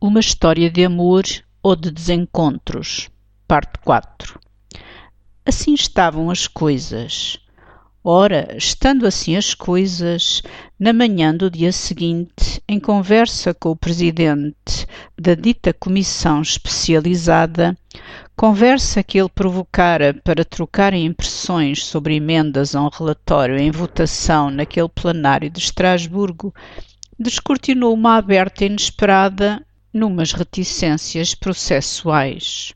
Uma história de amor ou de desencontros. Parte 4. Assim estavam as coisas. Ora, estando assim as coisas, na manhã do dia seguinte, em conversa com o presidente da dita comissão especializada, conversa que ele provocara para trocarem impressões sobre emendas a um relatório em votação naquele plenário de Estrasburgo, descortinou uma aberta inesperada numas reticências processuais.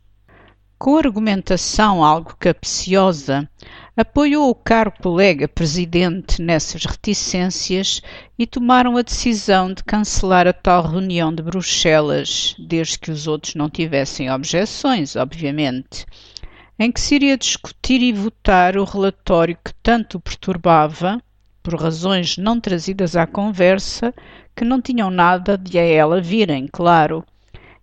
Com argumentação algo capciosa, apoiou o caro colega presidente nessas reticências e tomaram a decisão de cancelar a tal reunião de Bruxelas, desde que os outros não tivessem objeções, obviamente, em que se iria discutir e votar o relatório que tanto perturbava, por razões não trazidas à conversa, que não tinham nada de a ela virem, claro,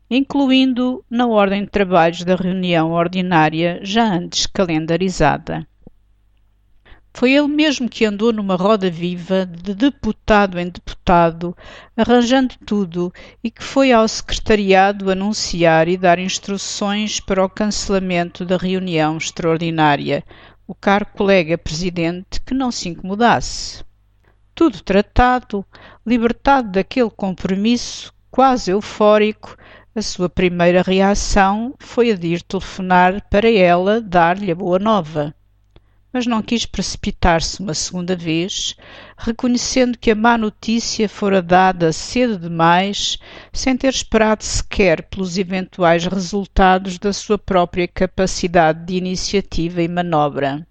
incluindo na ordem de trabalhos da reunião ordinária já antes calendarizada. Foi ele mesmo que andou numa roda viva, de deputado em deputado, arranjando tudo, e que foi ao secretariado anunciar e dar instruções para o cancelamento da reunião extraordinária, o caro colega presidente que não se incomodasse. Tudo tratado, libertado daquele compromisso, quase eufórico, a sua primeira reação foi a de ir telefonar para ela dar-lhe a boa nova. Mas não quis precipitar-se uma segunda vez, reconhecendo que a má notícia fora dada cedo demais, sem ter esperado sequer pelos eventuais resultados da sua própria capacidade de iniciativa e manobra.